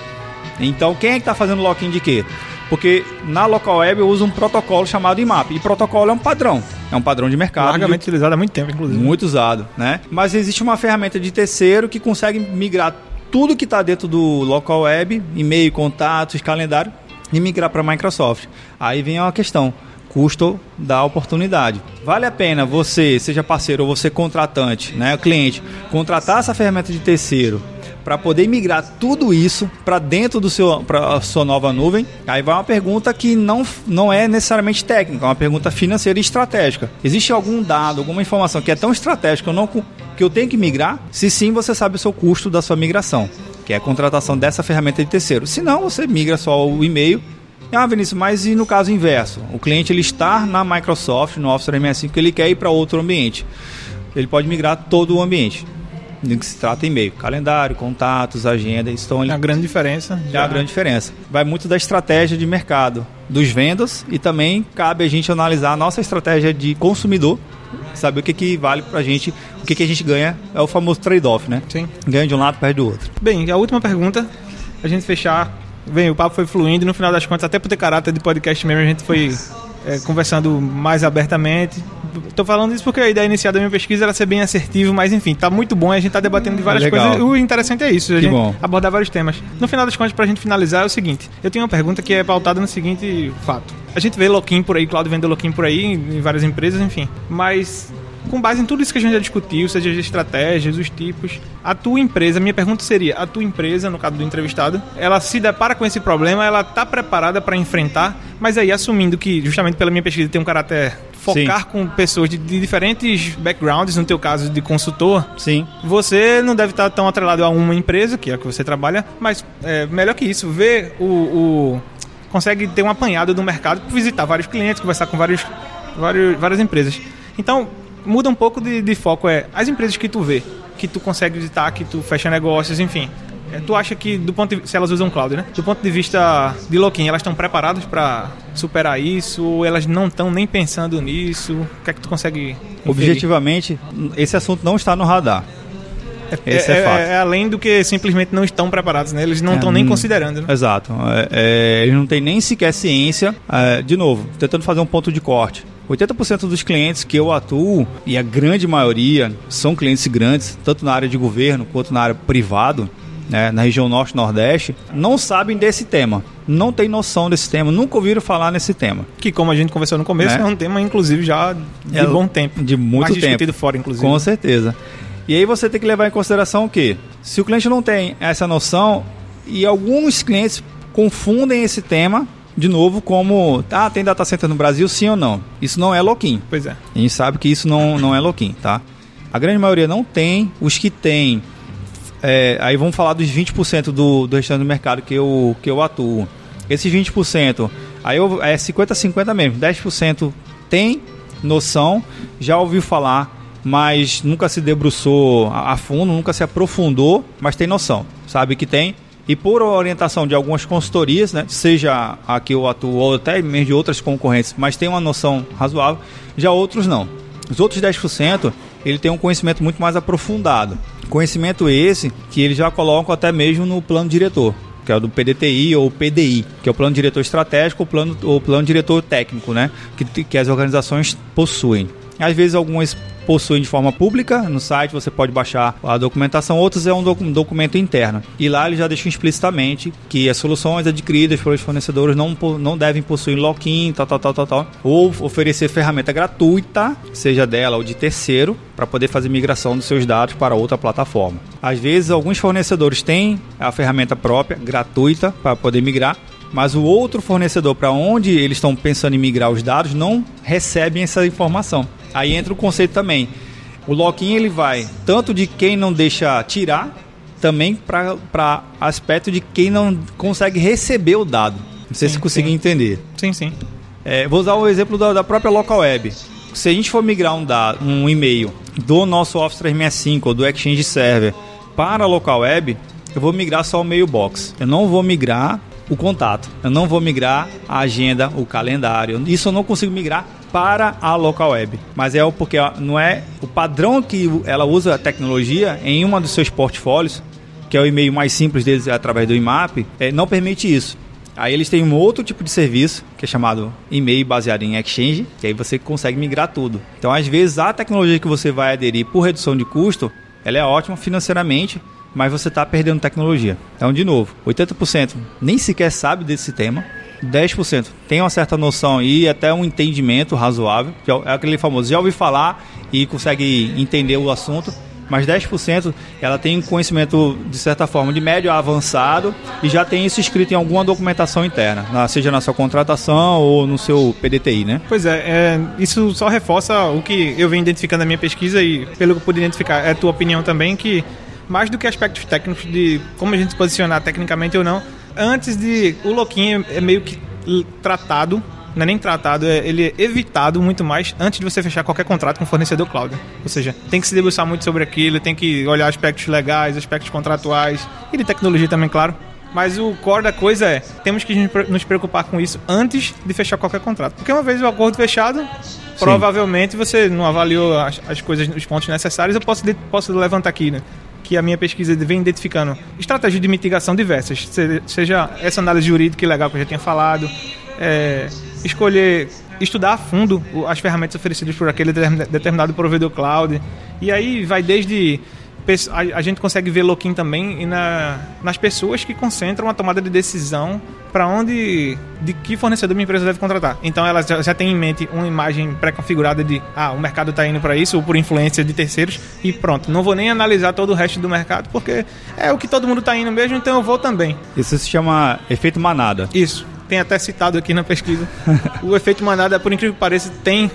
Então quem é que está fazendo login de quê? Porque na local web eu uso um protocolo chamado IMAP. E protocolo é um padrão. É um padrão de mercado. Largamente de... utilizado há muito tempo, inclusive. Muito usado, né? Mas existe uma ferramenta de terceiro que consegue migrar tudo que está dentro do local web, e-mail, contatos, calendário, e migrar para a Microsoft. Aí vem uma questão custo da oportunidade. Vale a pena você, seja parceiro ou você contratante, né, cliente, contratar essa ferramenta de terceiro para poder migrar tudo isso para dentro do seu para sua nova nuvem. Aí vai uma pergunta que não, não é necessariamente técnica, é uma pergunta financeira e estratégica. Existe algum dado, alguma informação que é tão estratégica eu não que eu tenho que migrar? Se sim, você sabe o seu custo da sua migração, que é a contratação dessa ferramenta de terceiro. Se não, você migra só o e-mail ah, Vinícius, mas e no caso inverso? O cliente ele está na Microsoft, no Office 365, ele quer ir para outro ambiente. Ele pode migrar todo o ambiente. Do que se trata e-mail, calendário, contatos, agenda, estão ali. É a grande diferença. É a grande diferença. Vai muito da estratégia de mercado dos vendas e também cabe a gente analisar a nossa estratégia de consumidor saber o que, que vale pra gente, o que, que a gente ganha, é o famoso trade-off, né? Sim. Ganha de um lado, perde do outro. Bem, a última pergunta, a gente fechar. Bem, o papo foi fluindo e no final das contas, até por ter caráter de podcast mesmo, a gente foi é, conversando mais abertamente. Estou falando isso porque a ideia inicial da minha pesquisa era ser bem assertivo, mas enfim, tá muito bom, a gente tá debatendo de várias coisas. O interessante é isso, a que gente bom. abordar vários temas. No final das contas, para a gente finalizar, é o seguinte: eu tenho uma pergunta que é pautada no seguinte fato. A gente vê Loquim por aí, Claudio vende Loquim por aí, em várias empresas, enfim. Mas com base em tudo isso que a gente já discutiu, seja as estratégias, os tipos, a tua empresa, minha pergunta seria, a tua empresa, no caso do entrevistado, ela se depara com esse problema, ela está preparada para enfrentar, mas aí assumindo que, justamente pela minha pesquisa, tem um caráter focar Sim. com pessoas de, de, diferentes backgrounds, no teu caso de consultor, Sim. você não deve estar tão atrelado a uma empresa, que é a que você trabalha, mas é, melhor que isso, ver o, o consegue ter um apanhado do mercado, visitar vários clientes, conversar com vários, vários, várias empresas. Então, muda um pouco de, de foco, é as empresas que tu vê, que tu consegue visitar, que tu fecha negócios, enfim. É, tu acha que, do ponto de, se elas usam cloud, né? Do ponto de vista de Loquim, elas estão preparadas para superar isso? Ou elas não estão nem pensando nisso? O que é que tu consegue. Inferir? Objetivamente, esse assunto não está no radar. É, Esse é, é, fato. É, além do que simplesmente não estão preparados, né? Eles não estão é, nem hum, considerando. Né? Exato. É, é, eles não têm nem sequer ciência. de novo, tentando fazer um ponto de corte. 80% dos clientes que eu atuo, e a grande maioria são clientes grandes, tanto na área de governo quanto na área privado, né, na região norte e nordeste, não sabem desse tema. Não tem noção desse tema, nunca ouviram falar nesse tema. Que, como a gente conversou no começo, né? é um tema, inclusive, já de é, bom tempo. De muito Mais tempo. discutido fora, inclusive. Com certeza. E aí você tem que levar em consideração o quê? Se o cliente não tem essa noção, e alguns clientes confundem esse tema, de novo, como, ah, tem data center no Brasil, sim ou não? Isso não é loquim. Pois é. A gente sabe que isso não, não é loquim, tá? A grande maioria não tem, os que tem, é, aí vamos falar dos 20% do, do restante do mercado que eu, que eu atuo. Esses 20%, aí eu, é 50-50 mesmo, 10% tem noção, já ouviu falar, mas nunca se debruçou a fundo, nunca se aprofundou, mas tem noção, sabe que tem. E por orientação de algumas consultorias, né, seja a que eu atuo ou até mesmo de outras concorrentes, mas tem uma noção razoável, já outros não. Os outros 10%, ele tem um conhecimento muito mais aprofundado. Conhecimento esse que eles já colocam até mesmo no plano diretor, que é o do PDTI ou PDI, que é o plano diretor estratégico ou plano, ou plano diretor técnico, né, que, que as organizações possuem. Às vezes algumas possuem de forma pública no site, você pode baixar a documentação, outros é um doc documento interno. E lá ele já deixa explicitamente que as soluções adquiridas pelos fornecedores não, não devem possuir lock-in, tal, tal, tal, tal, tal, ou oferecer ferramenta gratuita, seja dela ou de terceiro, para poder fazer migração dos seus dados para outra plataforma. Às vezes, alguns fornecedores têm a ferramenta própria, gratuita, para poder migrar, mas o outro fornecedor para onde eles estão pensando em migrar os dados não recebem essa informação. Aí entra o conceito também. O lock-in ele vai tanto de quem não deixa tirar, também para aspecto de quem não consegue receber o dado. Não sei sim, se conseguir entender. Sim, sim. É, vou usar o exemplo da, da, própria local web. Se a gente for migrar um, dado, um e-mail do nosso Office 365 ou do Exchange Server para a local web, eu vou migrar só o mailbox. Eu não vou migrar o contato. Eu não vou migrar a agenda, o calendário. Isso eu não consigo migrar para a local web. Mas é porque não é o padrão que ela usa a tecnologia em uma dos seus portfólios, que é o e-mail mais simples deles através do IMAP, é, não permite isso. Aí eles têm um outro tipo de serviço, que é chamado e-mail baseado em Exchange, que aí você consegue migrar tudo. Então, às vezes, a tecnologia que você vai aderir por redução de custo, ela é ótima financeiramente, mas você está perdendo tecnologia. Então, de novo, 80% nem sequer sabe desse tema, 10% tem uma certa noção e até um entendimento razoável, é aquele famoso, já ouvi falar e consegue entender o assunto, mas 10% ela tem um conhecimento de certa forma de médio a avançado e já tem isso escrito em alguma documentação interna, seja na sua contratação ou no seu PDTI, né? Pois é, é isso só reforça o que eu venho identificando na minha pesquisa e pelo que eu pude identificar, é a tua opinião também que mais do que aspectos técnicos de como a gente se posicionar tecnicamente ou não, antes de. O Loquinho é meio que tratado, não é nem tratado, é, ele é evitado muito mais antes de você fechar qualquer contrato com o fornecedor cloud. Ou seja, tem que se debruçar muito sobre aquilo, tem que olhar aspectos legais, aspectos contratuais e de tecnologia também, claro. Mas o core da coisa é, temos que nos preocupar com isso antes de fechar qualquer contrato. Porque uma vez o acordo fechado, Sim. provavelmente você não avaliou as, as, coisas, os pontos necessários. Eu posso, posso levantar aqui, né? Que a minha pesquisa vem identificando estratégias de mitigação diversas, seja essa análise jurídica legal que eu já tinha falado, é, escolher estudar a fundo as ferramentas oferecidas por aquele determinado provedor cloud. E aí vai desde a, a gente consegue ver lock-in também na, nas pessoas que concentram a tomada de decisão para onde, de que fornecedor minha empresa deve contratar. Então ela já, já tem em mente uma imagem pré-configurada de, ah, o mercado está indo para isso, ou por influência de terceiros, e pronto. Não vou nem analisar todo o resto do mercado, porque é o que todo mundo está indo mesmo, então eu vou também. Isso se chama efeito manada. Isso. Tem até citado aqui na pesquisa. *laughs* o efeito manada, por incrível que pareça, tem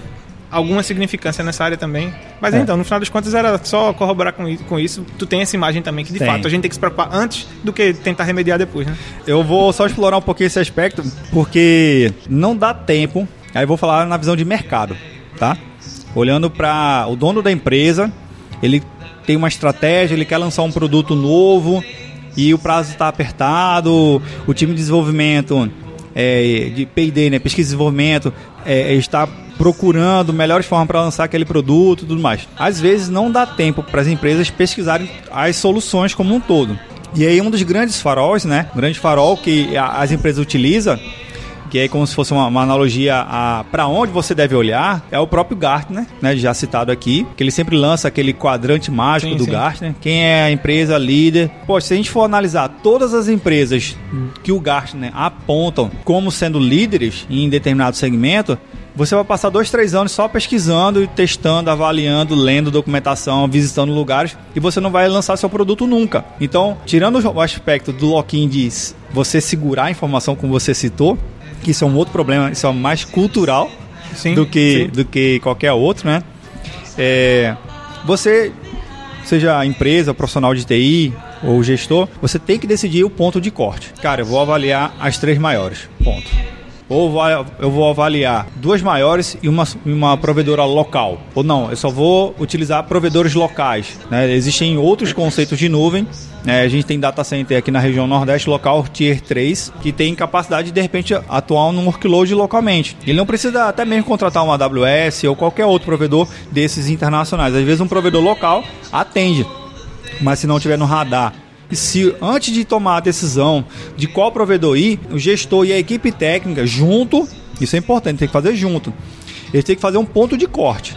alguma significância nessa área também. Mas é. então, no final das contas, era só corroborar com isso, com isso. Tu tem essa imagem também, que de tem. fato a gente tem que se preocupar antes do que tentar remediar depois, né? Eu vou só explorar um pouquinho esse aspecto, porque não dá tempo. Aí eu vou falar na visão de mercado, tá? Olhando para o dono da empresa, ele tem uma estratégia, ele quer lançar um produto novo e o prazo está apertado, o time de desenvolvimento é, de P&D, né, pesquisa e desenvolvimento, é, está procurando melhores formas para lançar aquele produto e tudo mais. Às vezes não dá tempo para as empresas pesquisarem as soluções como um todo. E aí um dos grandes faróis, né, um grande farol que as empresas utilizam que é como se fosse uma, uma analogia a para onde você deve olhar, é o próprio Gartner, né, já citado aqui, que ele sempre lança aquele quadrante mágico sim, do sim. Gartner, quem é a empresa líder. Pô, se a gente for analisar todas as empresas que o Gartner apontam como sendo líderes em determinado segmento, você vai passar dois, três anos só pesquisando, testando, avaliando, lendo documentação, visitando lugares e você não vai lançar seu produto nunca. Então, tirando o aspecto do lock-in de você segurar a informação como você citou, que isso é um outro problema, isso é mais cultural sim, do, que, sim. do que qualquer outro, né? É, você, seja empresa, profissional de TI ou gestor, você tem que decidir o ponto de corte. Cara, eu vou avaliar as três maiores. Ponto ou eu vou avaliar duas maiores e uma, uma provedora local. Ou não, eu só vou utilizar provedores locais. Né? Existem outros conceitos de nuvem. Né? A gente tem data center aqui na região Nordeste local, Tier 3, que tem capacidade de, de repente, atuar num workload localmente. Ele não precisa até mesmo contratar uma AWS ou qualquer outro provedor desses internacionais. Às vezes um provedor local atende, mas se não tiver no radar se antes de tomar a decisão de qual provedor ir, o gestor e a equipe técnica junto, isso é importante, tem que fazer junto. Eles têm que fazer um ponto de corte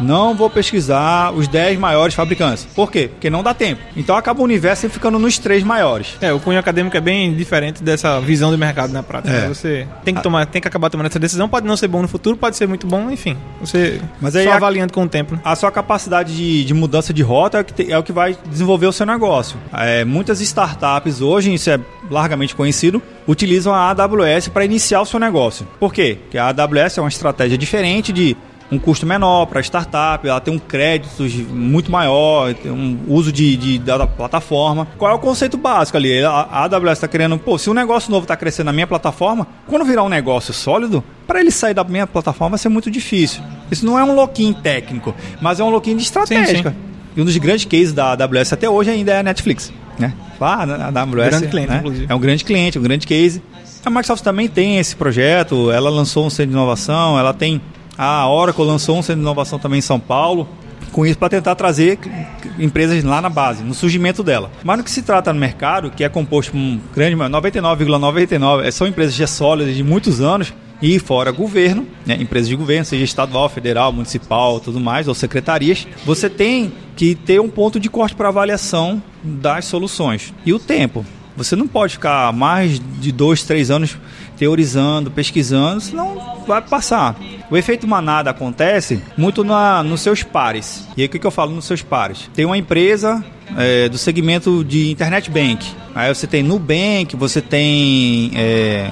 não vou pesquisar os 10 maiores fabricantes. Por quê? Porque não dá tempo. Então acaba o universo ficando nos três maiores. É, o cunho acadêmico é bem diferente dessa visão do mercado na prática. É. Você tem que tomar, tem que acabar tomando essa decisão. Pode não ser bom no futuro, pode ser muito bom, enfim. Você Mas aí só a, avaliando com o tempo. Né? A sua capacidade de, de mudança de rota é o, que te, é o que vai desenvolver o seu negócio. É, muitas startups hoje, isso é largamente conhecido, utilizam a AWS para iniciar o seu negócio. Por quê? Porque a AWS é uma estratégia diferente de um custo menor para a startup, ela tem um crédito muito maior, tem um uso de, de, da plataforma. Qual é o conceito básico ali? A, AWS está querendo, pô, se um negócio novo está crescendo na minha plataforma, quando virar um negócio sólido, para ele sair da minha plataforma vai ser muito difícil. Isso não é um lock-in técnico, mas é um lock-in de sim. E um dos grandes cases da AWS até hoje ainda é a Netflix. Né? Ah, a AWS grande cliente, né? é um grande cliente, um grande case. A Microsoft também tem esse projeto, ela lançou um centro de inovação, ela tem a Oracle lançou um centro de inovação também em São Paulo, com isso para tentar trazer empresas lá na base, no surgimento dela. Mas no que se trata no mercado, que é composto por um grande 99,99, ,99, são empresas já sólidas de muitos anos, e fora governo, né, empresas de governo, seja estadual, federal, municipal, tudo mais, ou secretarias, você tem que ter um ponto de corte para avaliação das soluções. E o tempo. Você não pode ficar mais de dois, três anos teorizando, pesquisando, senão vai passar. O efeito manada acontece muito na, nos seus pares. E aí o que, que eu falo nos seus pares? Tem uma empresa é, do segmento de internet bank. Aí você tem Nubank, você tem é,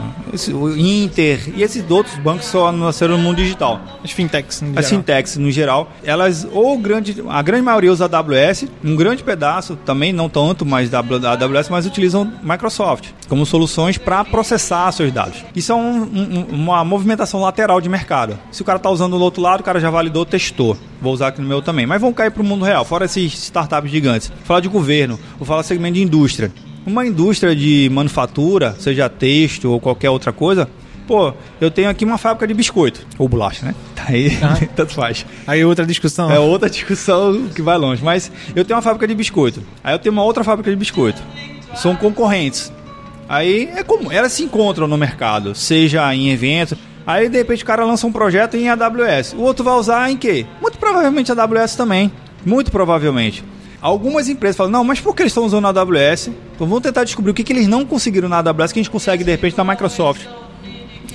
o Inter e esses outros bancos só nasceram no mundo digital. As fintechs, no As geral. fintechs, no geral, elas, ou grande, a grande maioria usa AWS, um grande pedaço, também não tanto mais da AWS, mas utilizam Microsoft como soluções para processar seus dados. Isso é um, um, uma movimentação lateral de mercado. Se o cara está usando do outro lado, o cara já validou, testou. Vou usar aqui no meu também. Mas vão cair para o mundo real, fora esses startups gigantes. Vou falar de governo, vou falar segmento de indústria. Uma indústria de manufatura, seja texto ou qualquer outra coisa, pô, eu tenho aqui uma fábrica de biscoito. Ou bolacha, né? Tá *laughs* aí, ah. *laughs* tanto faz. Aí outra discussão. É outra discussão que vai longe. Mas eu tenho uma fábrica de biscoito. Aí eu tenho uma outra fábrica de biscoito. São concorrentes. Aí é como elas se encontram no mercado, seja em eventos. Aí de repente o cara lança um projeto em AWS. O outro vai usar em quê? Muito provavelmente AWS também. Muito provavelmente. Algumas empresas falam, não, mas por que eles estão usando a AWS? Então vamos tentar descobrir o que, que eles não conseguiram na AWS que a gente consegue de repente na Microsoft.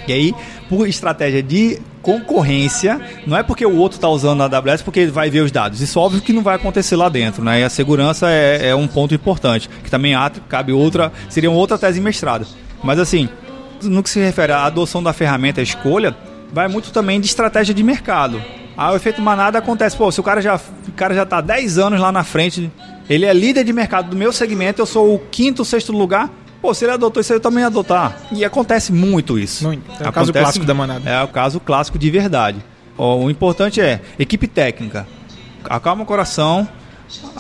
E aí, por estratégia de concorrência, não é porque o outro está usando a AWS porque ele vai ver os dados. Isso óbvio que não vai acontecer lá dentro, né? E a segurança é, é um ponto importante, que também cabe outra, seria outra tese mestrada. Mas assim, no que se refere à adoção da ferramenta, a escolha, vai muito também de estratégia de mercado. Ah, o efeito manada acontece, pô, se o cara já, o cara já tá 10 anos lá na frente, ele é líder de mercado do meu segmento, eu sou o quinto, sexto lugar, Pô, se ele adotou isso, eu também adotar. E acontece muito isso. Muito. É o acontece, caso clássico da manada. É o caso clássico de verdade. O importante é equipe técnica. Acalma o coração,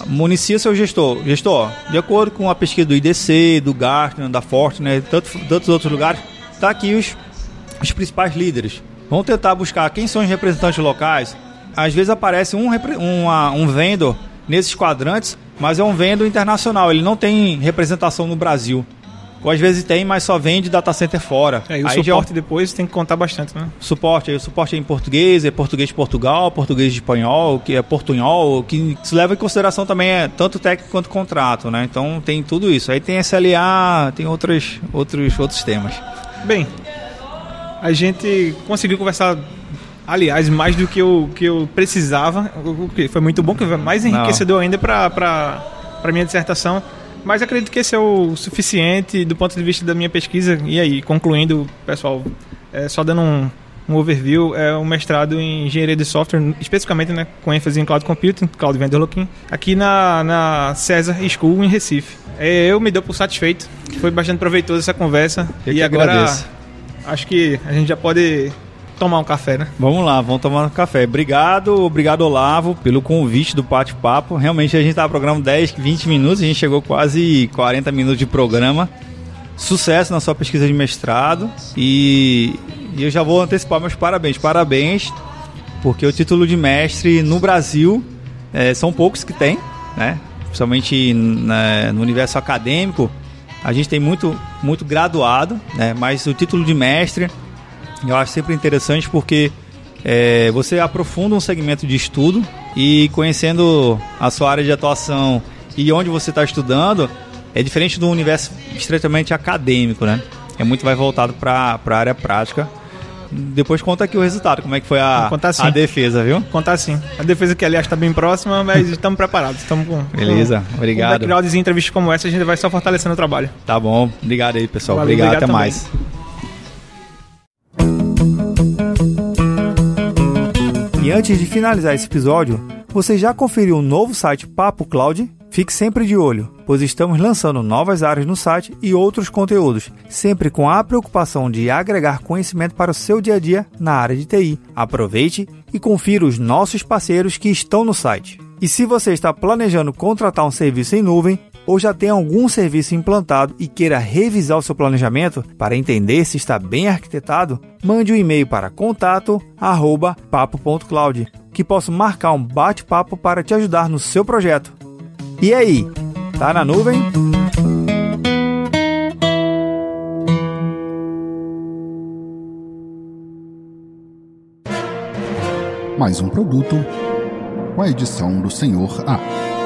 municia seu gestor. Gestor, de acordo com a pesquisa do IDC, do Gartner, da Fortune, tantos, tantos outros lugares, tá aqui os, os principais líderes. Vamos tentar buscar quem são os representantes locais. Às vezes aparece um, uma, um vendor nesses quadrantes, mas é um vendor internacional. Ele não tem representação no Brasil. Ou às vezes tem, mas só vende data center fora. É, e o aí suporte já... depois tem que contar bastante, né? Suporte, aí o suporte é em português, é português de Portugal, português de espanhol, que é portunhol, que se leva em consideração também é tanto técnico quanto contrato, né? Então tem tudo isso. Aí tem SLA, tem outros, outros, outros temas. Bem, a gente conseguiu conversar aliás, mais do que eu, que eu precisava, o que foi muito bom, que foi mais enriquecedor Não. ainda para minha dissertação. Mas acredito que esse é o suficiente do ponto de vista da minha pesquisa. E aí, concluindo, pessoal, é, só dando um, um overview, é um mestrado em engenharia de software, especificamente né, com ênfase em cloud computing, cloud vendor looking, aqui na, na César School em Recife. É, eu me dou por satisfeito, foi bastante proveitoso essa conversa. Eu e agora agradeço. Acho que a gente já pode tomar um café, né? Vamos lá, vamos tomar um café. Obrigado, obrigado Olavo pelo convite do bate-papo. Realmente a gente estava programando 10, 20 minutos, a gente chegou quase 40 minutos de programa. Sucesso na sua pesquisa de mestrado e, e eu já vou antecipar meus parabéns. Parabéns, porque o título de mestre no Brasil é, são poucos que tem, né? Principalmente na, no universo acadêmico, a gente tem muito, muito graduado, né? Mas o título de mestre eu acho sempre interessante porque é, você aprofunda um segmento de estudo e conhecendo a sua área de atuação e onde você está estudando, é diferente do universo estritamente acadêmico, né? É muito mais voltado para a área prática. Depois conta aqui o resultado, como é que foi a, a defesa, viu? Contar sim. A defesa que, aliás, está bem próxima, mas *laughs* estamos preparados. Estamos com, Beleza, com, obrigado. Com backgrounds e entrevistas como essa, a gente vai só fortalecendo o trabalho. Tá bom. Obrigado aí, pessoal. Valeu, obrigado, obrigado, até também. mais. E antes de finalizar esse episódio, você já conferiu o novo site Papo Cloud? Fique sempre de olho, pois estamos lançando novas áreas no site e outros conteúdos, sempre com a preocupação de agregar conhecimento para o seu dia a dia na área de TI. Aproveite e confira os nossos parceiros que estão no site. E se você está planejando contratar um serviço em nuvem, ou já tem algum serviço implantado e queira revisar o seu planejamento para entender se está bem arquitetado, mande um e-mail para contato@papo.cloud, que posso marcar um bate-papo para te ajudar no seu projeto. E aí, tá na nuvem? Mais um produto com a edição do Senhor A.